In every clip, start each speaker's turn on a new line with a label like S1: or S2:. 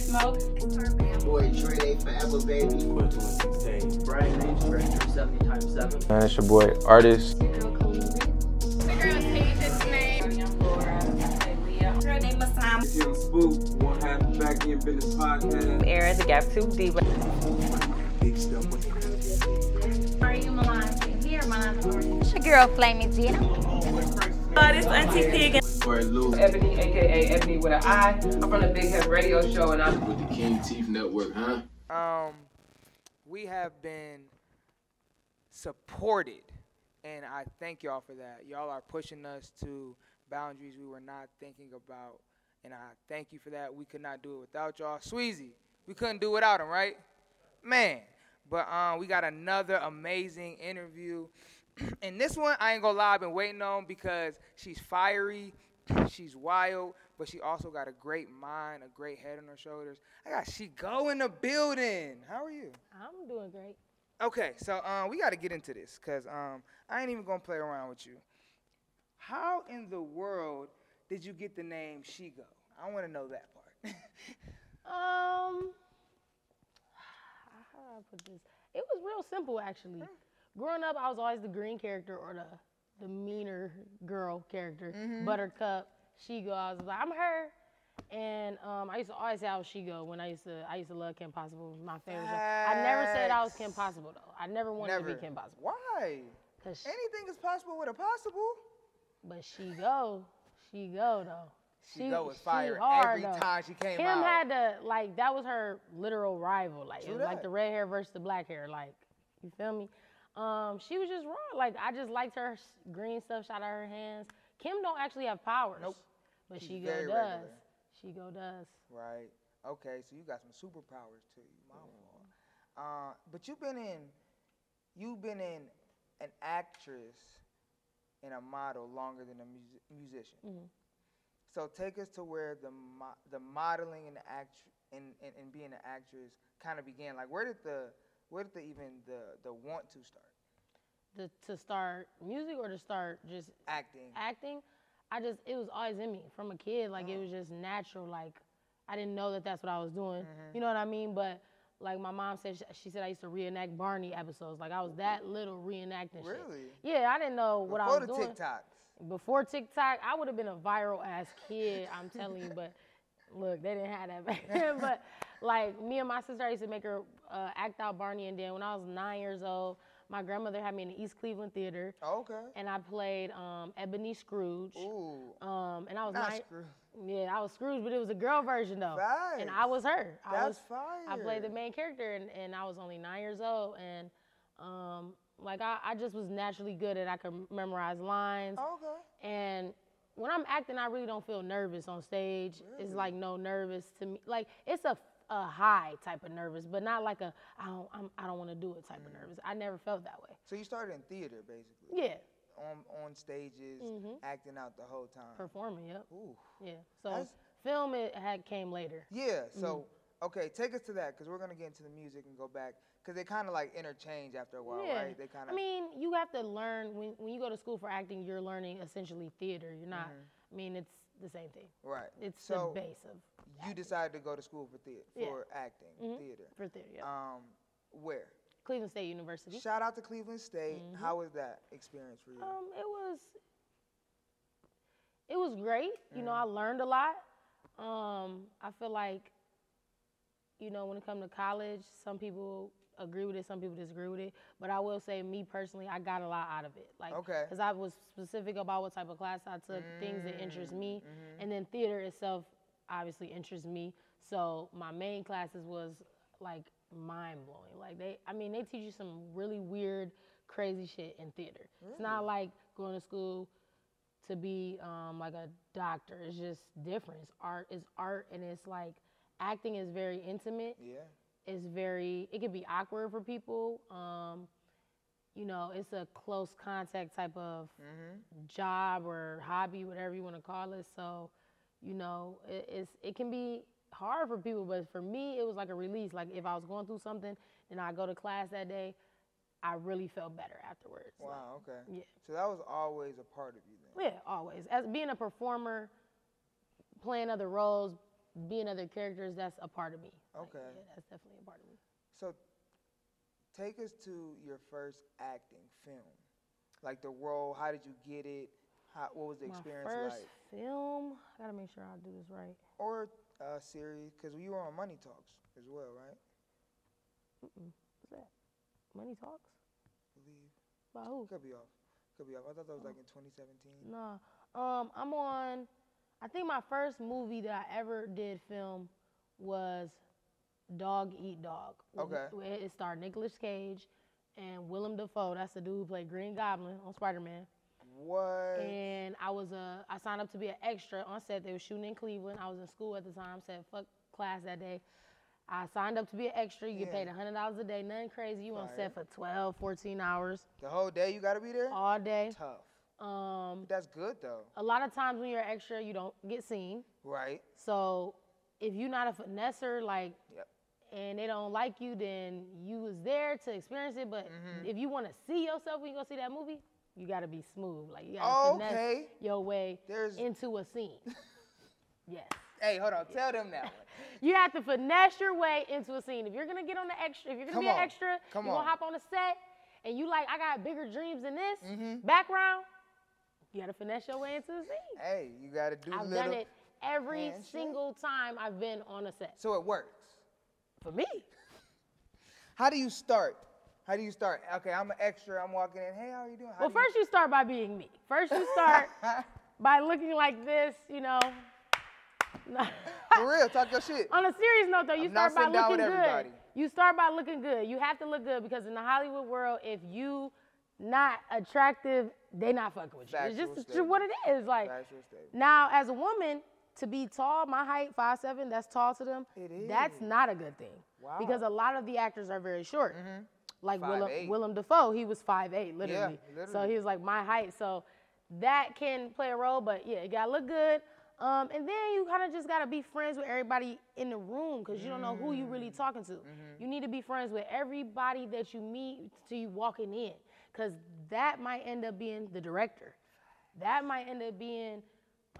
S1: Smoke.
S2: Boy, Dre, they forever, baby.
S3: Brian Lynch, Director 70 times 7.
S4: Man, it's your boy, artist.
S1: The girl's Asia's name. Girl name was Sam.
S5: Young Spook, one half back in business podcast.
S6: Era, the Gap 2 Diva.
S1: Are you Milan? Here, Milan.
S7: It's your girl Flaming Tina.
S6: Oh, this Auntie P again.
S2: Boy, Lou.
S8: Ebony, aka Ebony with an I. I'm from the Big Head Radio Show, and I'm
S2: With the King Teeth Network, huh?
S9: um, we have been supported, and I thank y'all for that. Y'all are pushing us to boundaries we were not thinking about, and I thank you for that. We could not do it without y'all. Sweezy, we couldn't do without him, right? Man, but um, we got another amazing interview. and this one, I ain't gonna lie, I've been waiting on because she's fiery, she's wild, but she also got a great mind, a great head on her shoulders. I got she go in the building. How are you?
S10: I'm doing great.
S9: Okay, so um, we got to get into this because um, I ain't even gonna play around with you. How in the world did you get the name Shego? I want to know that part.
S10: Um, how do I put this? It was real simple actually. Growing up, I was always the green character or the the meaner girl character, Buttercup. She go. I was like, I'm her. And um, I used to always say I was Shego when I used to I used to love Kim Possible. My favorite. I never said I was Kim Possible though. I never wanted to be Kim Possible.
S9: Why?
S10: Cause she,
S9: Anything is possible with a possible.
S10: but she go, she go though.
S9: She, go was fire
S10: hard,
S9: every
S10: though.
S9: time she came
S10: Kim
S9: out.
S10: had to like that was her literal rival. Like
S9: True
S10: it was like the red hair versus the black hair. Like you feel me? Um, she was just raw. Like I just liked her green stuff shot out of her hands. Kim don't actually have powers.
S9: Nope.
S10: But
S9: She's
S10: she go does.
S9: regular.
S10: She go does.
S9: Right. Okay, so you got some superpowers too. My fault. Uh, but you've been in, you've been in an actress and a model longer than a mus- musician.
S10: Mhm.
S9: So take us to where the mo- the modeling and the act and, and, and being an actress kind of began. Like where did the where did the even the the want to start?
S10: The, to start music or to start just
S9: Acting.
S10: acting, I just it was always in me from a kid. Like
S9: Uh-huh.
S10: it was just natural. Like I didn't know that that's what I was doing.
S9: Mm-hmm.
S10: You know what I mean? But like my mom said, she, she said I used to reenact Barney episodes. Like I was that little reenacting shit.
S9: Really?
S10: Yeah, I didn't know what
S9: Before
S10: I was
S9: the
S10: doing.
S9: TikToks.
S10: Before TikTok, I would have been a viral ass kid. I'm telling you, but look, they didn't have that back then. But like me and my sister I used to make her uh, act out Barney, and then when I was nine years old, my grandmother had me in the East Cleveland Theater,
S9: Okay.
S10: and I played um, Ebony Scrooge.
S9: Ooh.
S10: Um, and I was
S9: Not
S10: nine.
S9: screw.
S10: Yeah, I was Scrooge, but it was a girl version though. And I was her. I
S9: That's
S10: was, I played the main character, and, and I was only nine years old, and um, like I, I just was naturally good at I could memorize lines.
S9: Okay.
S10: And when I'm acting, I really don't feel nervous on stage. It's like no nervous to me. Like it's a, a high type of nervous, but not like a I don't I'm, I don't want to do it type of nervous. I never felt that way.
S9: So you started in theater, basically.
S10: Yeah,
S9: On on stages,
S10: Mhm.
S9: acting out the whole time.
S10: performing. Yep.
S9: Ooh.
S10: Yeah. So
S9: That's-
S10: film it had came later.
S9: Yeah. So
S10: Mm-hmm.
S9: okay, take us to that because we're gonna get into the music and go back because they kind of like interchange after a while,
S10: yeah.
S9: right? They kind of.
S10: I mean, you have to learn when when you go to school for acting. You're learning essentially theater. You're not. I mean, it's the same thing.
S9: right.
S10: It's
S9: so
S10: the base of
S9: you decided to go to school for theater
S10: Yeah.
S9: for acting,
S10: Mhm.
S9: theater.
S10: for theater. Yeah.
S9: Um, where?
S10: Cleveland State University.
S9: Shout out to Cleveland State. How was that experience for you?
S10: Um, it was it was great. You know, I learned a lot. Um, I feel like, you know, when it comes to college, some people agree with it, some people disagree with it. But I will say, me personally, I got a lot out of it. Like,
S9: Okay.
S10: because I was specific about what type of class I took, things that interest me, and then theater itself obviously interests me. So my main classes was like mind blowing. Like they, I mean, they teach you some really weird, crazy shit in theater. It's not like going to school to be um, like a doctor. It's just different. It's art. It's art, and it's like acting is very intimate.
S9: yeah.
S10: It's very. It can be awkward for people. Um, you know, it's a close contact type of job or hobby, whatever you want to call it. So, you know, it, it's it can be hard for people, but for me, it was like a release. Like if I was going through something and I go to class that day, I really felt better afterwards. Like,
S9: Wow. Okay.
S10: yeah.
S9: So that was always a part of you then.
S10: yeah, always. As being a performer, playing other roles, being other characters, that's a part of me. Like,
S9: Okay.
S10: yeah, that's definitely a part of me.
S9: So, take us to your first acting film, like the role. How did you get it? How, what was the
S10: My
S9: experience
S10: first
S9: like?
S10: film, I gotta make sure I do this right.
S9: Or uh, series, because you were on Money Talks as well, right?
S10: Mm-mm. What's that? Money Talks?
S9: believe.
S10: By who?
S9: Could be off. Could be off. I thought that was like in 2017.
S10: No. Um, I'm on. I think my first movie that I ever did film was Dog Eat Dog.
S9: Okay.
S10: It starred Nicolas Cage and Willem Dafoe. That's the dude who played Green Goblin on Spider Man.
S9: What?
S10: And I was a. I signed up to be an extra on set. They were shooting in Cleveland. I was in school at the time. Said fuck class that day. I signed up to be an extra. You get
S9: Yeah.
S10: paid hundred dollars a day. Nothing crazy. You on set for 12, 14 hours
S9: the whole day you gotta be there?
S10: all day.
S9: Tough.
S10: Um,
S9: That's good though,
S10: a lot of times when you're extra, you don't get seen.
S9: right?
S10: So if you're not a finesser, like,
S9: Yep.
S10: and they don't like you, then you was there to experience it. But
S9: Mm-hmm.
S10: if you want to see yourself when you go see that movie, you got to be smooth. Like you got to
S9: Oh,
S10: finesse
S9: okay.
S10: your way
S9: There's-
S10: into a scene. yes.
S9: Hey, hold on. Tell them that one.
S10: You have to finesse your way into a scene. If you're gonna get on the extra, if you're gonna
S9: Come
S10: be an extra,
S9: Come
S10: you're
S9: on.
S10: gonna hop on a set, and you like, I got bigger dreams than this
S9: Mm-hmm.
S10: background. You gotta finesse your way into the scene.
S9: Hey, you gotta do
S10: I've
S9: little.
S10: done it every single time I've been on a set.
S9: So it works.
S10: For me,
S9: How do you start? How do you start? Okay, I'm an extra. I'm walking in. Hey, how are you doing? How
S10: well,
S9: do
S10: first you start by being me. First you start by looking like this, you know.
S9: For real, talk your shit.
S10: On a serious note, though, you
S9: I'm
S10: start by looking good.
S9: everybody.
S10: You start by looking good. You have to look good because in the Hollywood world, if you not attractive, they not fucking with you.
S9: Factual
S10: it's just what it is. Like now, as a woman, to be tall, my height, five seven, that's tall to them.
S9: It
S10: That's not a good thing.
S9: Wow. Mm-hmm.
S10: Because a lot of the actors are very short. Like Willem,
S9: 5'8".
S10: Willem Dafoe, he was 5'8", literally. So
S9: literally.
S10: he was like my height. So that can play a role, but yeah, you gotta look good. Um, and then you kind of just gotta be friends with everybody in the room because you don't know who you really talking to.
S9: Mm-hmm.
S10: You need to be friends with everybody that you meet till you walking in, because that might end up being the director. That might end up being,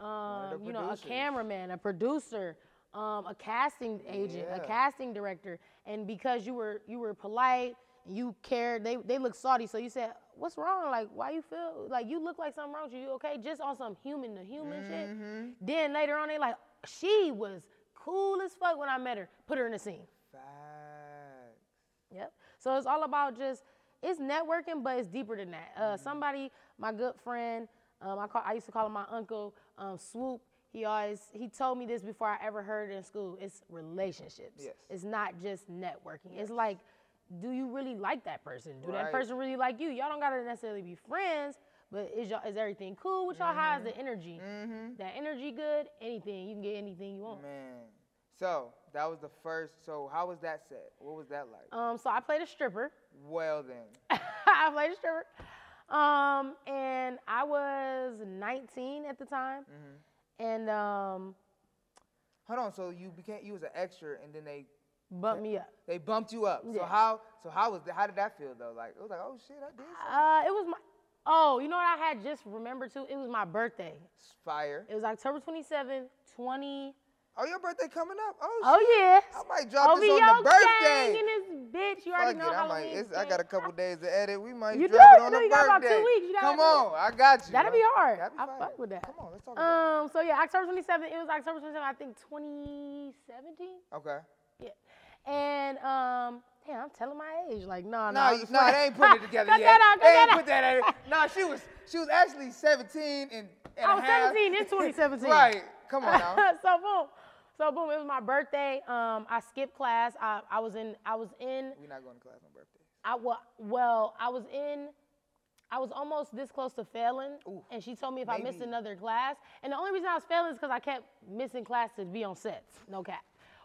S10: um, you know, a cameraman, a producer, um, a casting agent, a casting director. And because you were you were polite you cared, they they look salty. So you said, "What's wrong? Like, why you feel like you look like something wrong with you? You okay?" Just on some human to human shit. Then later on, they like, she was cool as fuck when I met her. Put her in the scene.
S9: Facts.
S10: Yep. So it's all about just it's networking, but it's deeper than that. Uh, somebody, my good friend, um, I call I used to call him my uncle, um, Swoop. He always he told me this before I ever heard it in school. It's relationships.
S9: Yes.
S10: It's not just networking. It's like, do you really like that person? Do that person really like you? Y'all don't gotta necessarily be friends, but is y'all is everything cool with y'all? How's the energy? That energy good? Anything you can get anything you want.
S9: Man. So that was the first. So how was that set? What was that like?
S10: Um, so I played a stripper.
S9: Well then.
S10: I played a stripper. Um, and I was 19 at the time.
S9: Mm-hmm.
S10: And um,
S9: Hold on. So you became you was an extra, and then they
S10: bumped me up.
S9: they bumped you up. So how so how was that, how did that feel though? Like it was like oh shit I did something.
S10: Uh, it was my, oh, you know what I had just remembered too? It was my birthday.
S9: Fire.
S10: It was October 27th, 20.
S9: Oh your birthday coming up? Oh,
S10: Oh,
S9: shit.
S10: yeah.
S9: I might drop
S10: OVO
S9: this on the
S10: gang
S9: birthday.
S10: in this bitch. You
S9: Fuck
S10: already
S9: it,
S10: know
S9: I might. I got a couple days to edit. We might
S10: You
S9: drop
S10: do?
S9: it
S10: You
S9: on
S10: know
S9: the
S10: you got about two weeks. You
S9: Come on, I got you.
S10: That'd be hard.
S9: That'd be
S10: I
S9: fire.
S10: fuck with that.
S9: Come on, let's talk about
S10: Um, so yeah, October 27th. It was October 27th, I think 2017.
S9: Okay.
S10: And um, damn, I'm telling my age. Like, no, no.
S9: No,
S10: I'm
S9: you,
S10: just
S9: no, they ain't put it together yet.
S10: That out,
S9: they
S10: that
S9: ain't
S10: out.
S9: put that in. No, she was she was actually 17 and, and
S10: I
S9: a
S10: was
S9: half.
S10: 17 in 2017.
S9: Right. Come on now.
S10: so boom, so boom. It was my birthday. Um, I skipped class. I, I was in. I was in.
S9: We're not going to class on birthday.
S10: I well, well, I was in. I was almost this close to failing,
S9: Ooh,
S10: and she told me if I missed another class, and the only reason I was failing is because I kept missing class to be on sets, no cap,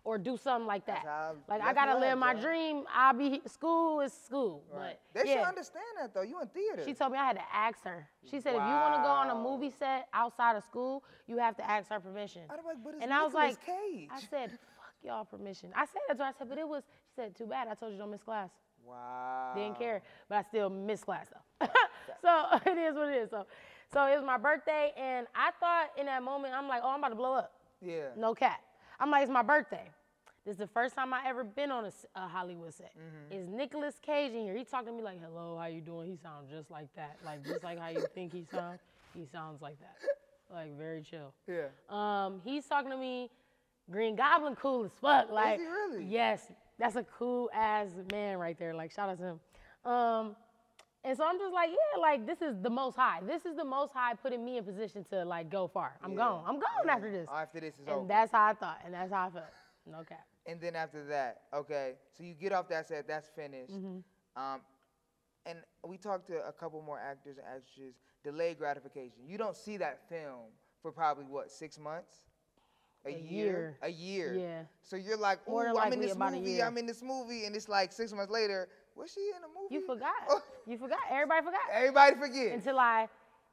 S10: or do something like that.
S9: How
S10: Like I gotta live my dream. I'll be school is school,
S9: Right.
S10: but
S9: They
S10: yeah.
S9: should understand that though. You in theater.
S10: She told me I had to ask her. She said if you want to go on a movie set outside of school, you have to ask her permission.
S9: I'd be like, but it's
S10: and I was like,
S9: Cage.
S10: I said, fuck y'all permission. I said that to her. I said, but it was. She said, too bad. I told you don't miss class.
S9: wow.
S10: Didn't care, but I still missed class though. so it is what it is. So, so it was my birthday, and I thought in that moment, I'm like, oh, I'm about to blow up.
S9: Yeah.
S10: No cap. I'm like, it's my birthday. This is the first time I ever been on a Hollywood set.
S9: Mm-hmm.
S10: Is Nicolas Cage in here? He talking to me like, "Hello, how you doing?" He sounds just like that, like just like how you think he sounds. He sounds like that, like very chill.
S9: Yeah.
S10: Um, he's talking to me. Green Goblin, cool as fuck. Like,
S9: he really?
S10: Yes, that's a cool ass man right there. Like, shout out to him. Um, and so I'm just like, yeah, like this is the most high. This is the most high putting me in position to like go far. I'm
S9: Yeah.
S10: gone. I'm gone after this.
S9: After this is
S10: and
S9: over.
S10: that's how I thought, and that's how I felt. No cap.
S9: And then after that, okay, so you get off that set, that's finished.
S10: Mm-hmm.
S9: Um, and we talked to a couple more actors and actresses. Delayed gratification. You don't see that film for probably what six months, a,
S10: A
S9: year?
S10: year.
S9: a year.
S10: Yeah.
S9: So you're like,
S10: than
S9: I'm in this movie. I'm in this movie, and it's like six months later. Was she in a movie?
S10: You forgot.
S9: Oh,
S10: You forgot. Everybody forgot.
S9: everybody forget.
S10: Until I,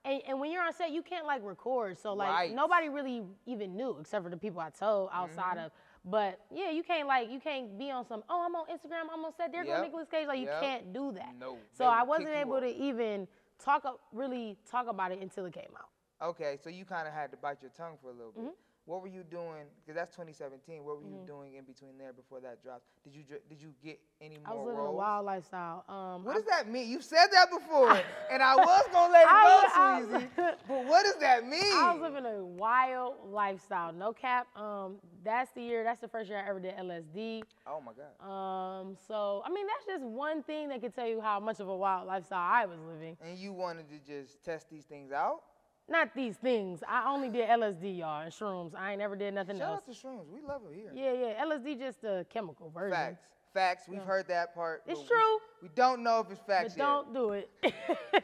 S10: and, and when you're on set, you can't like record. So like
S9: Right.
S10: nobody really even knew except for the people I told outside
S9: Mm-hmm.
S10: of. But yeah, you can't like you can't be on some. Oh, I'm on Instagram. I'm on set. There
S9: Yep.
S10: go Nicolas Cage. Like you
S9: Yep.
S10: can't do that.
S9: No,
S10: So I wasn't able to even talk up, really talk about it until it came out.
S9: Okay, so you kind of had to bite your tongue for a little
S10: Mm-hmm.
S9: What were you doing? Because that's 2017. What were you doing in between there before that dropped? Did you did you get any more
S10: I was living
S9: roles?
S10: a wild lifestyle. Um,
S9: What
S10: I-
S9: does that mean? You said that before, and I was gonna let it
S10: I
S9: go, Sweezy. But what does that mean?
S10: I was living a wild lifestyle. No cap. Um, that's the year. That's the first year I ever did LSD.
S9: oh my God.
S10: Um, so I mean, that's just one thing that could tell you how much of a wild lifestyle I was living.
S9: And you wanted to just test these things out?
S10: Not these things. I only did LSD, y'all, and shrooms. I ain't never did nothing
S9: Shout
S10: else.
S9: out to shrooms. We love it here.
S10: Yeah, yeah. LSD just a chemical version.
S9: Facts. Facts. We've heard that part.
S10: It's
S9: but we-
S10: true.
S9: We, don't know if it's facts
S10: But
S9: yet.
S10: don't do it.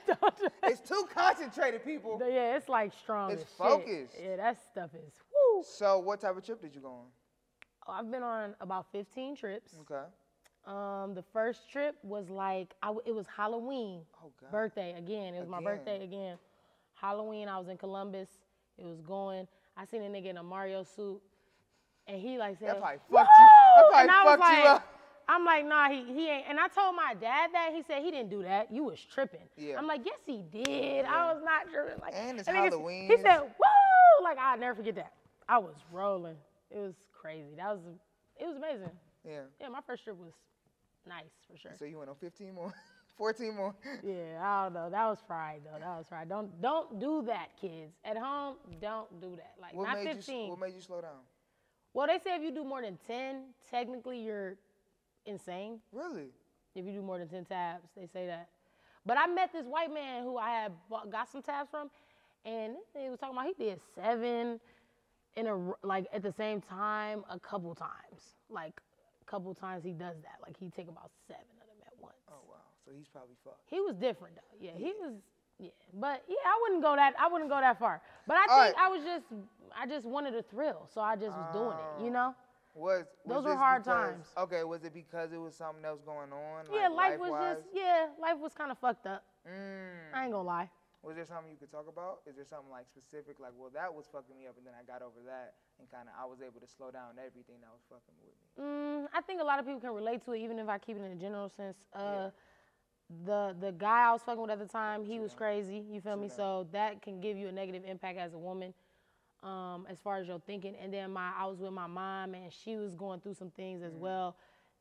S10: don't do it.
S9: It's too concentrated, people.
S10: Yeah, it's like strong.
S9: It's
S10: as shit.
S9: focused.
S10: Yeah, that stuff is woo.
S9: So, what type of trip did you go on?
S10: Oh, I've been on about 15 trips.
S9: Okay.
S10: Um, the first trip was like I w it was Halloween,
S9: Oh God.
S10: birthday again. It was my birthday again. Halloween, I was in Columbus. It was going. I seen a nigga in a Mario suit, and he like said,
S9: That probably
S10: "Woo!"
S9: fucked you. That probably
S10: and
S9: fucked you up."
S10: I'm like, nah, he, he ain't. And I told my dad that. He said he didn't do that. You was tripping.
S9: Yeah.
S10: I'm like, yes, he did. I was not tripping. Like,
S9: And it's
S10: nigga-
S9: Halloween.
S10: He said, woo! Like I'll never forget that. I was rolling. It was crazy. That was, it was amazing.
S9: Yeah.
S10: Yeah, my first trip was nice for sure.
S9: So you went on 15 more, 14 more.
S10: Yeah, I don't know. That was fried though. That was fried. Don't don't do that, kids. At home, don't do that. Like
S9: What
S10: not 15.
S9: you? What made you slow down?
S10: well, they say if you do more than 10, technically you're insane.
S9: Really?
S10: If you do more than 10 tabs, they say that. But I met this white man who I had bought, got some tabs from, and he was talking about he did seven in a like at the same time a couple times. Like a couple times he does that. Like he take about seven of them at once.
S9: Oh wow. So he's probably fucked.
S10: He was different though. Yeah, he was. Yeah, but yeah, I wouldn't go that. I wouldn't go that far. But I
S9: All
S10: think
S9: right.
S10: I was just. I just wanted a thrill, so I just was doing it. You know.
S9: Was, was
S10: Those were hard
S9: because-
S10: times.
S9: Okay, was it because it was something else going on?
S10: yeah,
S9: like,
S10: life was
S9: life-wise?
S10: just. Yeah, life was kind of fucked up.
S9: Mm.
S10: I ain't gonna lie.
S9: Was there something you could talk about? Is there something like specific, like, well, that was fucking me up, and then I got over that, and kind of I was able to slow down everything that was fucking with me.
S10: Mm, I think a lot of people can relate to it, even if I keep it in a general sense. Uh, The the guy I was fucking with at the time, he was crazy. You feel me? So that can give you a negative impact as a woman, um, as far as your thinking. And then my I was with my mom, and she was going through some things as mm. well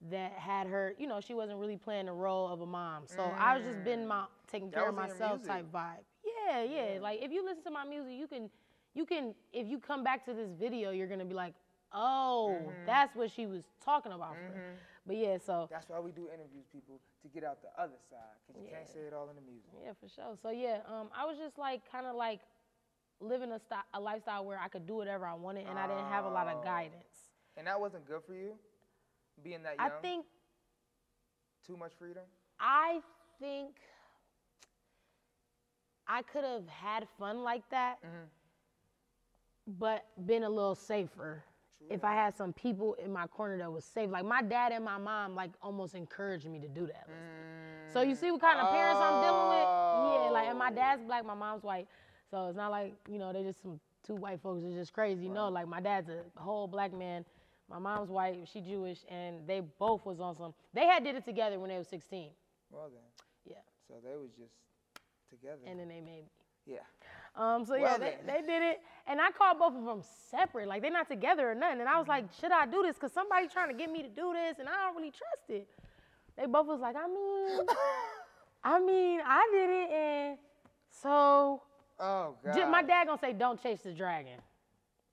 S10: that had her. You know, she wasn't really playing the role of a mom. So I was just been my mm. taking
S9: That
S10: care of
S9: was in your
S10: myself type vibe. Yeah, yeah. Like if you listen to my music, you can, you can. If you come back to this video, you're gonna be like, oh, mm-hmm. that's what she was talking about. for real. But yeah, so
S9: That's why we do interviews, people, to get out the other side, because you can't say it all in the music.
S10: yeah, for sure. So yeah, um, I was just like kind of like living a, sti- a lifestyle where I could do whatever I wanted, and I didn't have a lot
S9: Oh.
S10: of guidance.
S9: And that wasn't good for you, being that young.
S10: I think
S9: Too much freedom?
S10: I think I could have had fun like that, but been a little safer. If I had some people in my corner that was safe, like my dad and my mom, like almost encouraged me to do that. let's. So you see what kind of parents I'm dealing with? Yeah, like and my oh. dad's black, my mom's white, so it's not like you know they just some two white folks is just crazy. No, like my dad's a whole black man. My mom's white, she Jewish, and they both was on some. They had did it together when they was 16.
S9: Well, then.
S10: Yeah.
S9: So they was just together.
S10: and then they made me.
S9: yeah.
S10: Um, so yeah, they, they did it, and I called both of them separate, like they're not together or nothing. And I was like, should I do this? Cause somebody trying to get me to do this, and I don't really trust it. They both was like, I mean, I mean, I did it, and so
S9: Oh God.
S10: J- my dad gonna say, don't chase the dragon.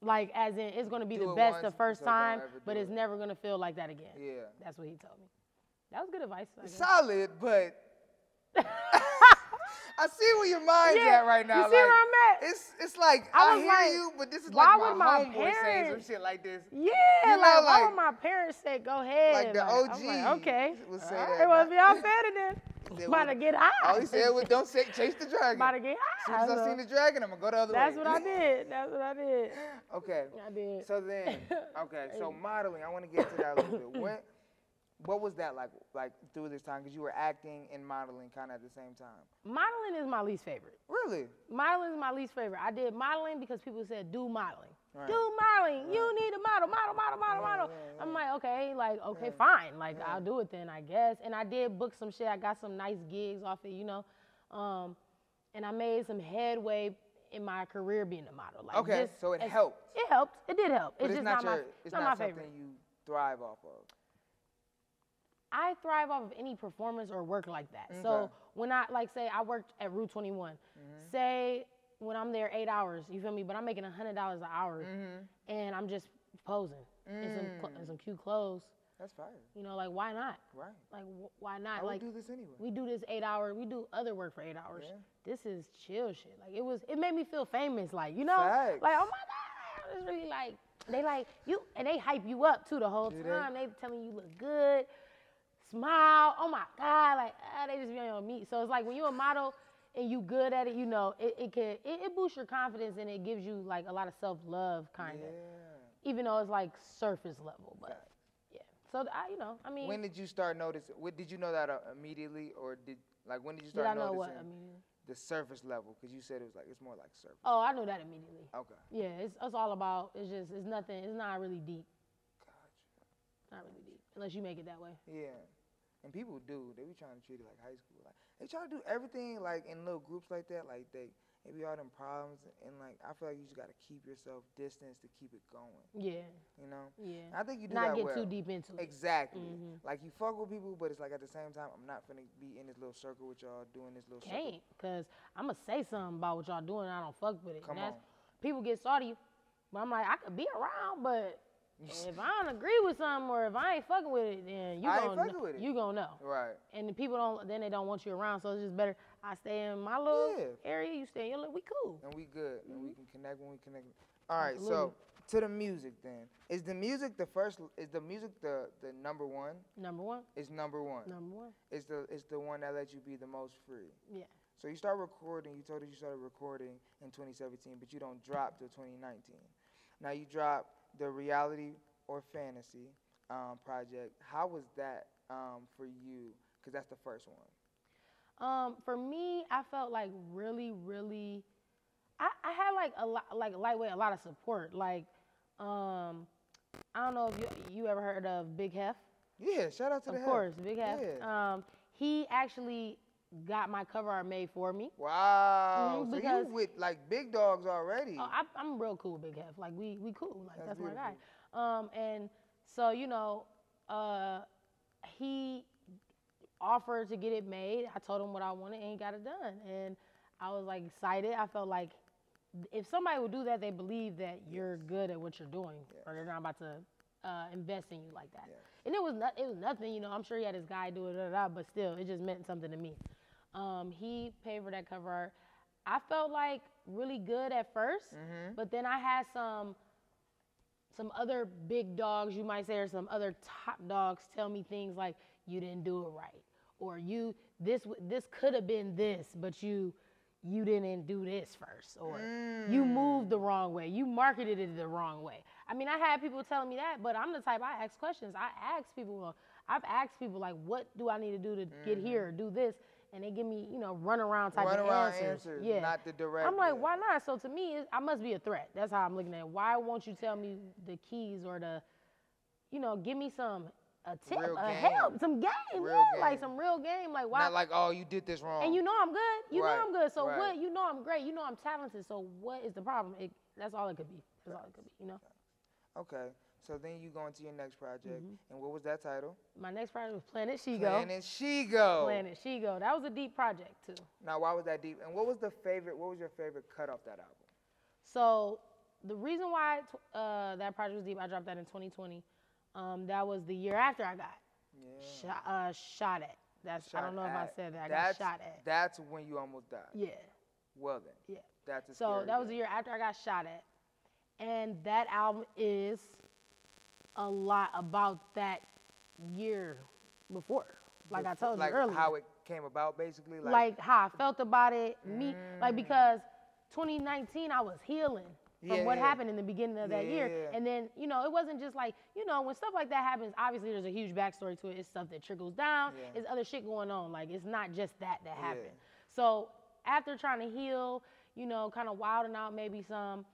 S10: Like, as in, it's gonna be
S9: Do
S10: the best the first time, but it's
S9: it.
S10: never gonna feel like that again.
S9: Yeah.
S10: That's what he told me. That was good advice.
S9: Solid, but I see where your mind's
S10: Yeah,
S9: at right now.
S10: you see
S9: like,
S10: where I'm at?
S9: It's it's like
S10: I
S9: I,
S10: was hear
S9: hear
S10: you,
S9: but this is
S10: why
S9: like
S10: would
S9: my,
S10: my
S9: homeboy saying some shit like this.
S10: Yeah,
S9: You know,
S10: like, why
S9: like-
S10: would my parents say go ahead?
S9: Like the OG
S10: like, okay.
S9: would say
S10: All
S9: that,
S10: right, well, if y'all said it then.
S9: Said,
S10: About to get high.
S9: All he said was don't say, chase the dragon.
S10: About to get high.
S9: As soon as I seen the dragon, I'm gonna go the other
S10: That's
S9: way.
S10: That's what I did. That's what I did.
S9: okay.
S10: I did.
S9: So then, okay, so modeling, I want to get to that a little bit. what was that like, like through this time? Because you were acting and modeling kind of at the same time.
S10: Modeling is my least favorite.
S9: Really?
S10: Modeling is my least favorite. I did modeling because people said do modeling.
S9: Right.
S10: Do modeling. You need to model, model, model, model, model. I'm like, okay, like, okay, fine. Like, I'll do it then, I guess. And I did book some shit. I got some nice gigs off it, you know. Um, and I made some headway in my career being a model. Like,
S9: Okay,
S10: just
S9: so it helped.
S10: It helped. It did help.
S9: But
S10: it's,
S9: it's,
S10: just
S9: not,
S10: not,
S9: your,
S10: my,
S9: it's
S10: not,
S9: not,
S10: my
S9: something
S10: favorite.
S9: you thrive off of.
S10: I thrive off of any performance or work like that.
S9: Okay.
S10: So when I like say I worked at Route 21, mm-hmm. say when I'm there eight hours, you feel me? But I'm making hundred dollars an hour, mm-hmm. and I'm just posing in some cl- in some cute clothes.
S9: That's fire.
S10: You know, like why not?
S9: Right.
S10: Like wh- why not?
S9: I
S10: like
S9: do this anyway.
S10: we do this eight hour. We do other work for eight hours.
S9: Yeah.
S10: This is chill shit. Like it was. It made me feel famous. Like you know,
S9: Facts.
S10: like oh my god, it's really like they like you and they hype you up too the whole
S9: Do they?
S10: time. They telling you look good, smile. Oh my god, like ah, they just be on your meat. So it's like when you're a model and you good at it, you know, it, it can it, it boosts your confidence and it gives you like a lot of self love kind of.
S9: Yeah.
S10: Even though it's like surface level, but yeah. So I, you know, I mean,
S9: When did you start noticing? What, did you know that uh, immediately, or did like when did you start did
S10: I know
S9: noticing
S10: what? I mean,
S9: the surface level? Because you said it was like it's more like surface.
S10: oh, I knew that immediately.
S9: Okay.
S10: Yeah, it's, it's all about. It's just it's nothing. It's not really deep.
S9: Gotcha.
S10: Not really deep unless you make it that way.
S9: Yeah. And people do. They be trying to treat it like high school. Like they try to do everything like in little groups like that. Like they they be all them problems and like I feel like you just gotta keep yourself distance to keep it going.
S10: Yeah,
S9: You know.
S10: yeah.
S9: And I think you do
S10: Not
S9: that
S10: get
S9: well.
S10: too deep into it.
S9: Exactly.
S10: Mhm.
S9: Like you fuck with people, but it's like at the same time, I'm not finna be in this little circle with y'all doing this little circle.
S10: Can't, cause I'ma say something about what y'all doing. and I don't fuck with it.
S9: Come
S10: and that's,
S9: on.
S10: People get salty, but I'm like, I could be around, but if I don't agree with something or if I ain't fucking with it, then you
S9: I ain't
S10: gonna
S9: fucking
S10: kn-
S9: with it.
S10: you gonna know.
S9: Right.
S10: And the people don't, then they don't want you around. So it's just better I stay in my little
S9: Yeah.
S10: area. You stay in your little. We cool.
S9: And we good. And we mm-hmm. can connect when we connect. All right. So to the music then. Is the music the first? Is the music the the number one?
S10: Number one.
S9: Is number one.
S10: Number one.
S9: It's the it's the one that lets you be the most free.
S10: Yeah.
S9: So you start recording. You told us you started recording in 2017, but you don't drop till 2019. Now you drop the reality or fantasy um, project. How was that um, for you? Because that's the first one.
S10: Um, for me, I felt like really, really, I, I had like a lot, like lightweight, a lot of support. Like, um, I don't know if you, you ever heard of Big Hef.
S9: Yeah. Shout out to the
S10: Of course, Big Hef.
S9: Yeah.
S10: Um, he actually got my cover art made for me.
S9: Wow.
S10: Mhm,
S9: so
S10: because-
S9: you with like big dogs already.
S10: Oh, I, I'm real cool with Big Hef. Like we we cool. Like
S9: That's
S10: that's, my guy. Um, and so you know, uh, he offered to get it made. I told him what I wanted, and he got it done. And I was like excited. I felt like if somebody would do that, they believe that you're good at what you're doing, or they're not about to uh, invest in you like that. And it was not, it was nothing, you know. I'm sure he had his guy do it, da, da, da, but still, it just meant something to me. Um, he paid for that cover art. I felt like really good at 1st mm-hmm. but then I had some some other big dogs, you might say, or some other top dogs tell me things like you didn't do it right, or you this this could have been this, but you you didn't do this first, or you mm. moved the wrong way, you marketed it the wrong way. I mean, I had people telling me that, but I'm the type I ask questions. I ask people, I've asked people like, what do I need to do to get mm-hmm. here, or do this, and they give me, you know, run around type
S9: Run
S10: of
S9: around
S10: answers.
S9: answers,
S10: yeah,
S9: not the direct.
S10: I'm like, why not? So to me, I must be a threat. That's how I'm looking at it. Why won't you tell me the keys or the, you know, give me some a tip,
S9: Real
S10: a
S9: game.
S10: help, some game,
S9: Real
S10: yeah, like some real game. Like why?
S9: Not like, oh, you did this wrong.
S10: and you know I'm good. You
S9: Right,
S10: know I'm good. So
S9: right.
S10: what? You know I'm great. You know I'm talented. So what is the problem? It, that's all it could be. That's all it could be. You know.
S9: Okay. So then you go into your next project,
S10: Mm-hmm.
S9: and what was that title?
S10: My next project was Planet She Go.
S9: Planet She Go.
S10: Planet She Go. That was a deep project too.
S9: Now, why was that deep? And what was the favorite? What was your favorite cut off that album?
S10: So the reason why uh, that project was deep, I dropped that in 2020. Um, that was the year after I got shot, uh, shot at. That's I don't
S9: Shot
S10: know if I said that. I
S9: that's,
S10: got shot at.
S9: That's when you almost died.
S10: Yeah,
S9: Well then.
S10: yeah.
S9: That's a
S10: So that was the year after I got shot at, and that album is a lot about that year before. Like I told
S9: like
S10: you earlier.
S9: how it came about, basically. Like,
S10: like how I felt about it, me like mm. because 2019 I was healing from
S9: Yeah,
S10: what
S9: yeah.
S10: happened in the beginning of that
S9: Yeah,
S10: year, and then you know it wasn't just like you know when stuff like that happens. Obviously, there's a huge backstory to it. It's stuff that trickles down. It's other shit going on. Like it's not just that that happened. So after trying to heal, you know, kind of wilding out maybe some,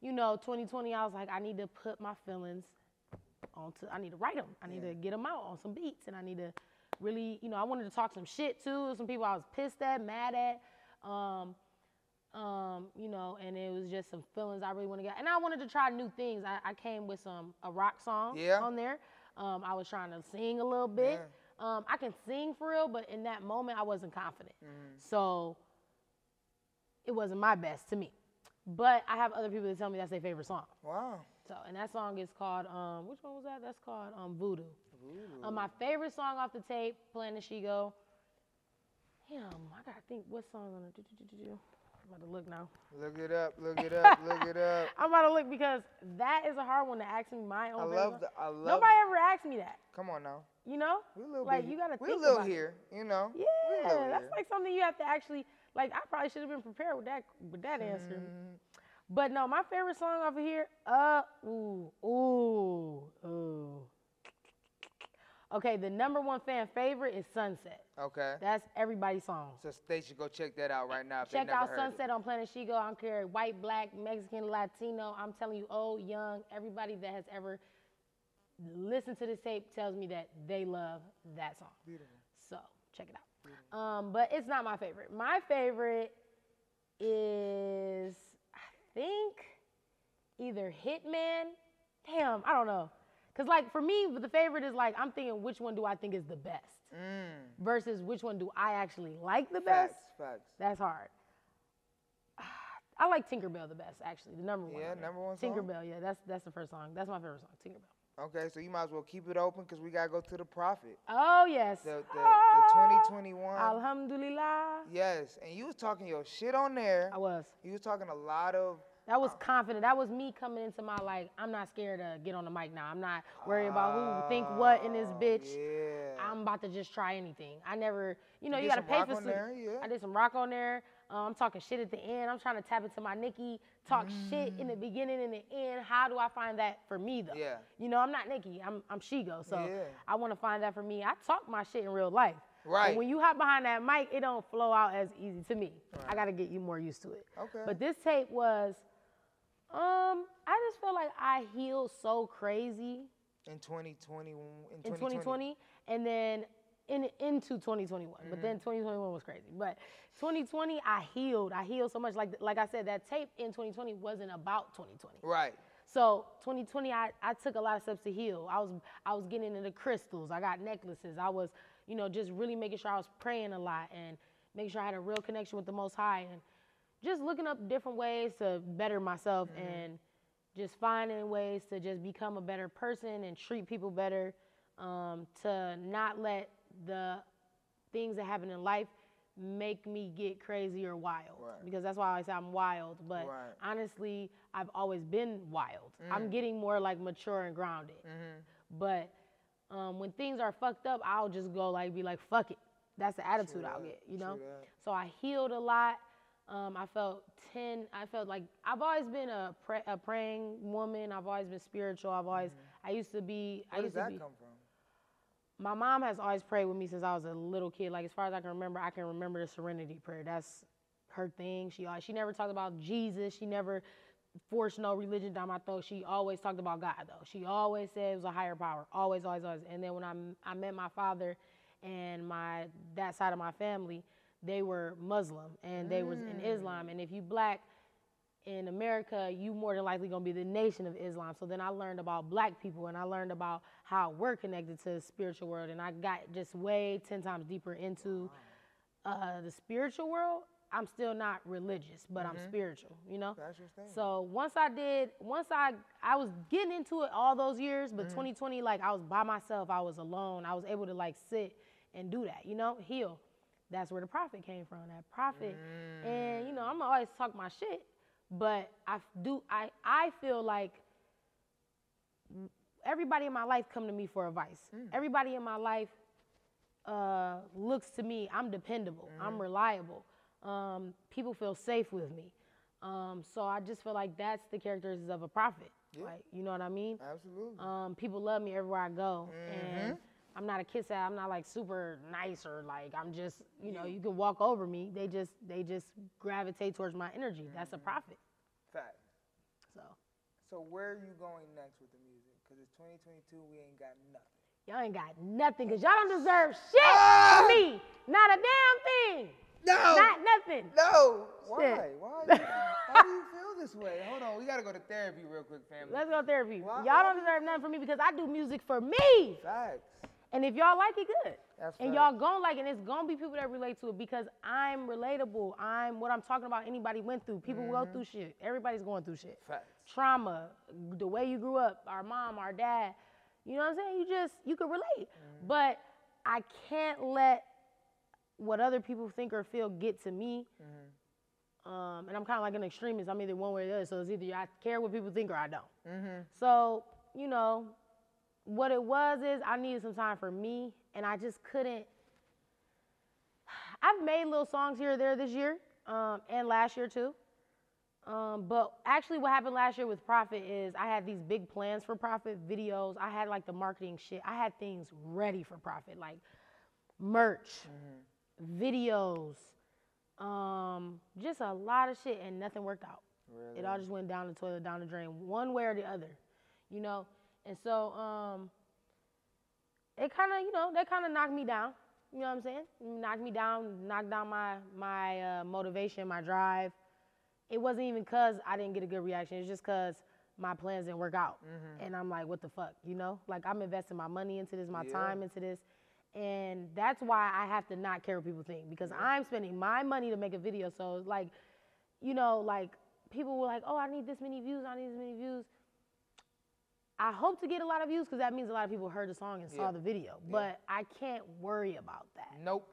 S10: you know, 2020, I was like, I need to put my feelings onto. I need to write them. I need to get them out on some beats, and I need to really, you know, I wanted to talk some shit too. Some people I was pissed at, mad at, um, um, you know, and it was just some feelings I really want to get. And I wanted to try new things. I, I came with some a rock song
S9: Yeah.
S10: on there. Um, I was trying to sing a little bit. Um, I can sing for real, but in that moment I wasn't confident. So it wasn't my best to me. But I have other people that tell me that's their favorite song.
S9: wow.
S10: So, and that song is called, um, which one was that? That's called um, Voodoo. Um, my favorite song off the tape, Planet She Go. Damn, I gotta think what song on it. Do, do, do, do, do. I'm about to look now.
S9: Look it up. Look it up. look it up.
S10: I'm about to look because that is a hard one to ask me my own.
S9: I love the. I love.
S10: Nobody ever asked me that.
S9: Come on now.
S10: You know?
S9: We a little
S10: like
S9: bit-
S10: you gotta
S9: we
S10: think
S9: a little
S10: about it.
S9: here. You know.
S10: Yeah, that's
S9: here.
S10: like something you have to actually like. I probably should have been prepared with that with that answer.
S9: Mm.
S10: But no, my favorite song over here, uh, ooh, ooh, ooh. Okay, the number one fan favorite is Sunset.
S9: Okay.
S10: That's everybody's song.
S9: So they should go check that out right now. If
S10: Check out Sunset on Planet Shego. I don't care, white, black, Mexican, Latino. I'm telling you, old, young, everybody that has ever listened to this tape tells me that they love that song. So check it out. Um, but it's not my favorite. My favorite is, think, either Hitman. Damn, I don't know. Cause like for me, the favorite is like I'm thinking which one do I think is the best
S9: Mm.
S10: versus which one do I actually like the best.
S9: Facts. Facts.
S10: That's hard. I like Tinkerbell the best, actually. The number one.
S9: Yeah, number one song?
S10: Tinkerbell, yeah, that's that's the first song. That's my favorite song, Tinkerbell.
S9: Okay, so you might as well keep it open because we gotta go to the prophet.
S10: Oh yes.
S9: The the,
S10: Ah,
S9: the 2021.
S10: Alhamdulillah.
S9: Yes, and you was talking your shit on there.
S10: I was.
S9: You was talking a lot of.
S10: That was confident. That was me coming into my like. I'm not scared to get on the mic now. I'm not worried about who think what in this bitch.
S9: Ah, Yeah.
S10: I'm about to just try anything. I never, you know,
S9: You
S10: you, gotta
S9: some
S10: pay for some.
S9: there, yeah.
S10: I did some rock on there. Uh, I'm talking shit at the end. I'm trying to tap into my Nikki, talk shit in the beginning and the end. How do I find that for me though?
S9: Yeah.
S10: You know, I'm not Nikki. I'm I'm Shego. So
S9: Yeah.
S10: I want to find that for me. I talk my shit in real life.
S9: Right.
S10: When you hop behind that mic, it don't flow out as easy to me. Right. I gotta get you more used to it.
S9: Okay.
S10: But this tape was, um, I just feel like I healed so crazy
S9: in 2020. In 2020.
S10: in 2020 and then in into 2021 but
S9: Mm-hmm.
S10: then 2021 was crazy. But 2020 i healed. I healed so much. Like like i said that tape in 2020 wasn't about 2020
S9: Right.
S10: so 2020 I, I took a lot of steps to heal. I was i was getting into crystals. I got necklaces. I was you know just really making sure i was praying a lot and making sure i had a real connection with the most high and just looking up different ways to better myself and just finding ways to just become a better person and treat people better um, to not let the things that happen in life make me get crazy or wild
S9: Right.
S10: because that's why I say I'm wild but
S9: Right.
S10: honestly I've always been wild I'm getting more like mature and grounded but um, when things are fucked up I'll just go like be like fuck it that's the attitude I'll
S9: that,
S10: get you know so I healed a lot. Um, I felt ten. I felt like I've always been a, pray, a praying woman. I've always been spiritual. I've always. I used to be. I
S9: Where does
S10: used to
S9: that
S10: be.
S9: come from?
S10: My mom has always prayed with me since I was a little kid. Like as far as I can remember, I can remember the Serenity Prayer. That's her thing. She always, she never talked about Jesus. She never forced no religion down my throat. She always talked about God though. She always said it was a higher power. Always, always, always. And then when I I met my father and my that side of my family, they were Muslim and they was in Islam. Mm. And if you black in America, you more than likely gonna be the nation of Islam. So then I learned about black people and I learned about how we're connected to the spiritual world. And I got just way ten times deeper into uh, the spiritual world. I'm still not religious, but I'm mm-hmm. spiritual, you know?
S9: That's your thing.
S10: So once I did, once I I was getting into it all those years, but mm-hmm. 2020, like I was by myself, I was alone. I was able to like sit and do that, you know, heal. That's where the prophet came from. That prophet, and you know, mm. I'm always talk my shit, but I do. I I feel like everybody in my life come to me for advice. Everybody in my life uh, looks to me. I'm dependable. I'm reliable. Um, people feel safe with me. Um, so I just feel like that's the characteristics of a prophet. Like, you know what I mean?
S9: Absolutely.
S10: Um, people love me everywhere I go, and I'm not a kiss ass. I'm not like super nice or like I'm just, you know, you can walk over me. They just, they just gravitate towards my energy. That's a mm-hmm. prophet.
S9: Fact.
S10: So
S9: So where are you going next with the music? Because it's 2022, we ain't got nothing.
S10: y'all ain't got nothing because y'all don't deserve shit from ah! me. Not a damn thing.
S9: No.
S10: Not nothing.
S9: No. Why?
S10: Shit.
S9: Why? you- Why do you feel this way? Hold on. We gotta go to therapy real quick, family.
S10: Let's go to therapy.
S9: Why-
S10: y'all don't deserve nothing from me because I do music for me.
S9: Facts.
S10: And if y'all like it, good.
S9: That's
S10: and y'all gonna like it. And it's gonna be people that relate to it because I'm relatable. I'm what I'm talking about. Anybody went through. People go
S9: Mm-hmm.
S10: through shit. Everybody's going through shit.
S9: Facts.
S10: Trauma, the way you grew up, our mom, our dad. You know what I'm saying? You just you can relate.
S9: Mm-hmm.
S10: But I can't let what other people think or feel get to me.
S9: Mm-hmm.
S10: Um, and I'm kind of like an extremist. I'm either one way or the other. So it's either I care what people think or I don't.
S9: Mm-hmm.
S10: So, you know, what it was is I needed some time for me, and I just couldn't. I've made little songs here or there this year, um, and last year too. Um, but actually, what happened last year with Profit is I had these big plans for Profit videos. I had like the marketing shit. I had things ready for Profit, like merch, videos, um, just a lot of shit, and nothing worked out. It all just went down the toilet, down the drain, one way or the other, you know. And so, um, it kind of, you know, that kind of knocked me down. You know what I'm saying? Knocked me down, knocked down my my uh, motivation, my drive. It wasn't even cause I didn't get a good reaction. It's just cause my plans didn't work out, and I'm like, what the fuck, you know? Like I'm investing my money into this, my time into this, and that's why I have to not care what people think because I'm spending my money to make a video. So it's like, you know, like people were like, oh, I need this many views, I need this many views. I hope to get a lot of views because that means a lot of people heard the song and saw
S9: Yeah.
S10: the video. But I can't worry about that.
S9: Nope.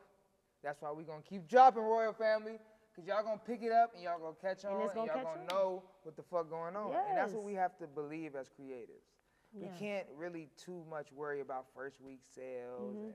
S9: That's why we're gonna keep dropping Royal Family. Cause y'all gonna pick it up and y'all gonna catch on
S10: And
S9: and, y'all gonna
S10: on.
S9: know what the fuck going on. And that's what we have to believe as creatives. We can't really too much worry about first week sales
S10: Mm-hmm.
S9: and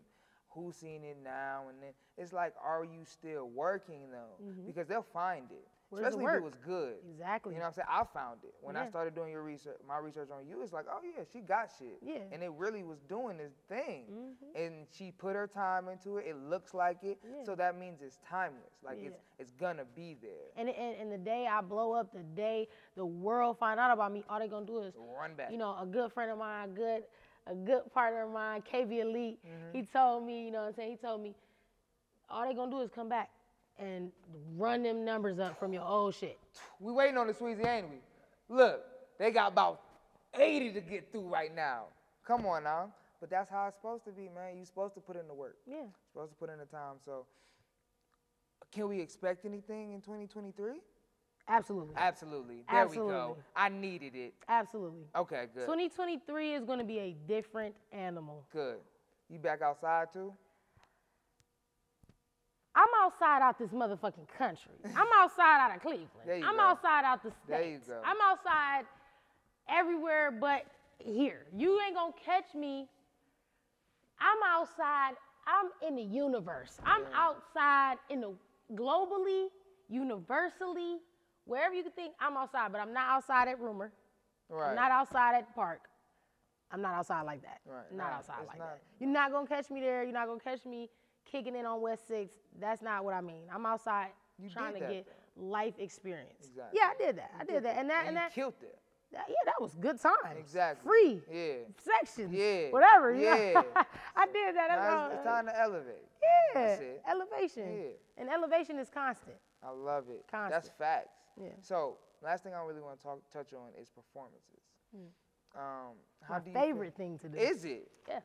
S9: who's seen it now and then it's like are you still working though? Because they'll find it.
S10: Where's
S9: Especially if it was good.
S10: Exactly.
S9: You know what I'm saying? I found it. When I started doing your research my research on you, it's like, oh yeah, she got shit.
S10: Yeah.
S9: And it really was doing this thing. Mm-hmm. And she put her time into it. It looks like it.
S10: Yeah.
S9: So that means it's timeless. Like
S10: Yeah.
S9: it's it's gonna be there.
S10: And, and, and the day I blow up, the day the world find out about me, all they gonna do is,
S9: Run back.
S10: you know, a good friend of mine, a good, a good partner of mine, KV Elite,
S9: Mm-hmm.
S10: he told me, you know what I'm saying? He told me, all they gonna do is come back and run them numbers up from your old shit.
S9: we waiting on the Sweezy, ain't we? Look, they got about 80 to get through right now. Come on now. But that's how it's supposed to be, man. You're supposed to put in the work.
S10: Yeah.
S9: supposed to put in the time. So can we expect anything in 2023?
S10: Absolutely.
S9: Absolutely. There we go. I needed it.
S10: Absolutely.
S9: Okay, good.
S10: 2023 is gonna be a different animal.
S9: Good. You back outside too?
S10: I'm outside out this motherfucking country. I'm outside out of Cleveland. I'm
S9: go.
S10: outside out the states.
S9: There you go.
S10: I'm outside everywhere but here. You ain't gonna catch me. I'm outside. I'm in the universe. I'm outside in the globally, universally, wherever you can think. I'm outside, but I'm not outside at Rumor.
S9: Right.
S10: I'm not outside at the park. I'm not outside like that.
S9: Right,
S10: I'm not outside like
S9: not-
S10: that. You're not gonna catch me there. You're not gonna catch me kicking in on West Six. That's not what I mean. I'm outside
S9: You
S10: trying to
S9: that,
S10: get life experience.
S9: Exactly.
S10: Yeah, I did that. I did that, and that
S9: And
S10: and that,
S9: killed it.
S10: that- yeah, that was good time.
S9: Exactly.
S10: Free.
S9: Yeah.
S10: Sections.
S9: Yeah.
S10: Whatever.
S9: Yeah.
S10: I did that.
S9: Now it's, it's time to elevate.
S10: yeah. Elevation.
S9: Yeah.
S10: And elevation is constant.
S9: I love it.
S10: Constant.
S9: That's facts.
S10: Yeah.
S9: So last thing I really want to talk touch on is performances. Um, how
S10: My
S9: do you feel-
S10: favorite thing to do.
S9: Is it?
S10: Yeah.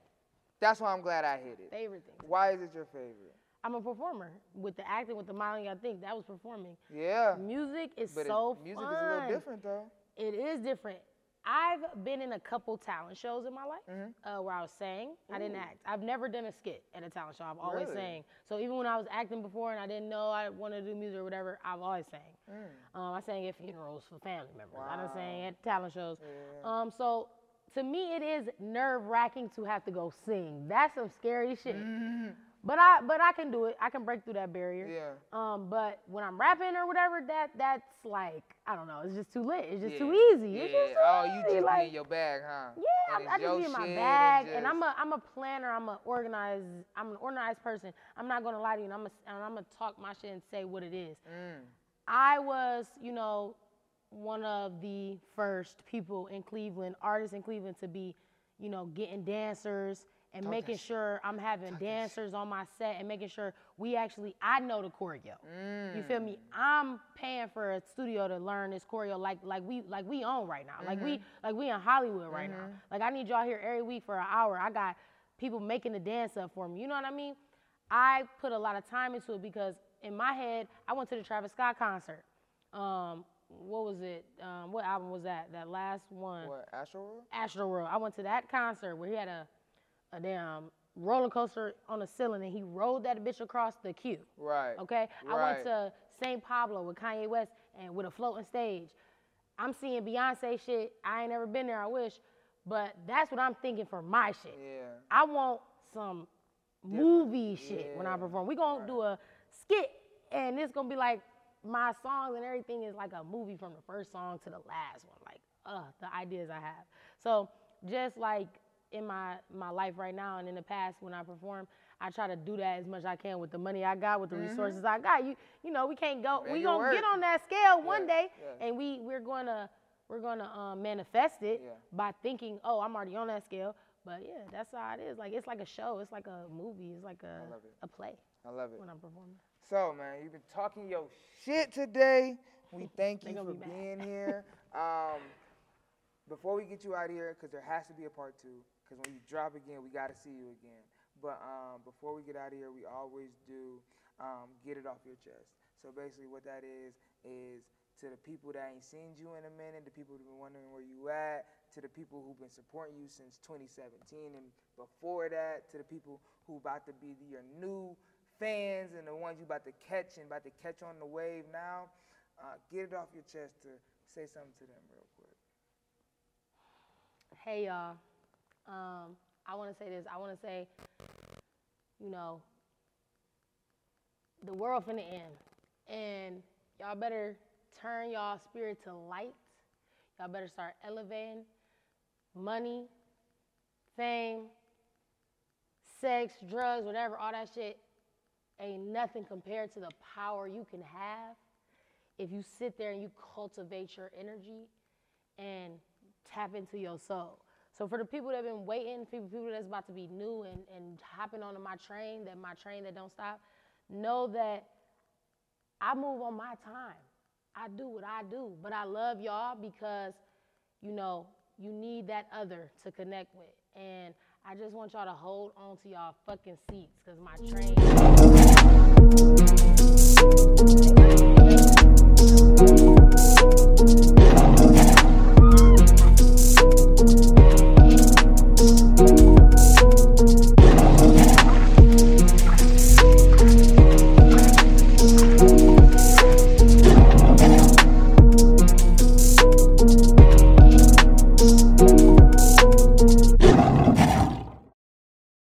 S9: That's why I'm glad I hit it.
S10: Favorite thing.
S9: Why is it your favorite?
S10: I'm a performer. With the acting, with the modeling, I think that was performing.
S9: Yeah.
S10: Music is
S9: But it-
S10: so
S9: music
S10: fun.
S9: is a little different though.
S10: It is different. I've been in a couple talent shows in my life
S9: Mm-hmm.
S10: uh, where I was sang. I didn't act. I've never done a skit at a talent show. I've always
S9: Really?
S10: sang. So even when I was acting before and I didn't know I wanted to do music or whatever, I've always sang.
S9: Mm.
S10: Um, I sang at funerals for family members. I done sang at talent shows. Um, so to me, it is nerve wracking to have to go sing. That's some scary shit. But I but I can do it. I can break through that barrier.
S9: Yeah.
S10: Um, but when I'm rapping or whatever, that that's like I don't know. It's just too lit. It's just too easy.
S9: Yeah.
S10: It's just too
S9: oh, you
S10: easy.
S9: just
S10: like,
S9: in your bag, huh?
S10: yeah,
S9: And
S10: I, I just be in my bag, and,
S9: just-
S10: I'm a I'm a planner. I'm a organized. I'm an organized person. I'm not gonna lie to you, and I'm a, and I'm gonna talk my shit and say what it is.
S9: Mm.
S10: I was, you know, one of the first people in Cleveland, artists in Cleveland, to be, you know, getting dancers and
S9: Talk
S10: making sure I'm having
S9: Talk
S10: dancers on my set and making sure we actually, I know the choreo. You feel
S9: Mm.
S10: me? I'm paying for a studio to learn this choreo like like we like we own right now. Like
S9: Mm-hmm.
S10: we like we in Hollywood right now. Like I need y'all here every week for an hour. I got people making the dance up for me. You know what I mean? I put a lot of time into it because in my head, I went to the Travis Scott concert. Um, what was it? Um, what album was that? That last one,
S9: What, Astroworld?
S10: Astro World. I went to that concert where he had a, a damn roller coaster on the ceiling and he rode that bitch across the queue.
S9: Right.
S10: Okay. I went to St. Pablo with Kanye West and with a floating stage. I'm seeing Beyonce shit. I ain't never been there. I wish, but that's what I'm thinking for my shit.
S9: Yeah.
S10: I want some movie shit when I perform. We gonna do a skit, and it's gonna be like my songs and everything is like a movie from the first song to the last one. Like, uh, the ideas I have. So just like in my my life right now and in the past when I perform, I try to do that as much as I can with the money I got, with the resources I got. You you know, we can't go.
S9: Make
S10: we gonna
S9: work.
S10: get on that scale one
S9: Yeah,
S10: day,
S9: yeah.
S10: and we we're gonna we're gonna um, manifest it
S9: Yeah.
S10: by thinking, oh, I'm already on that scale. But yeah, that's how it is. Like it's like a show. It's like a movie. It's like a a play
S9: I love it.
S10: when I'm performing.
S9: So, man, you've been talking your shit today. We thank you for
S10: be
S9: being here. Um, before we get you out of here, because there has to be a part two, because when you drop again, we got to see you again. But um, before we get out of here, we always do um, get it off your chest. So basically, what that is is to the people that ain't seen you in a minute, the people who've been wondering where you at, to the people who've been supporting you since 2017, and before that, to the people who about to be your new fans and the ones you about to catch and about to catch on the wave now. Uh, get it off your chest to say something to them real quick.
S10: Hey y'all, um, I want to say this. I want to say, you know, the world finna end, and y'all better turn y'all spirit to light. Y'all better start elevating money, fame, sex, drugs, whatever, all that shit ain't nothing compared to the power you can have if you sit there and you cultivate your energy and tap into your soul. So for the people that have been waiting, people, people that's about to be new and, and hopping onto my train, that my train that don't stop, know that I move on my time. I do what I do, but I love y'all because, you know, you need that other to connect with. And I just want y'all to hold on to y'all fucking seats because my train. Thank you.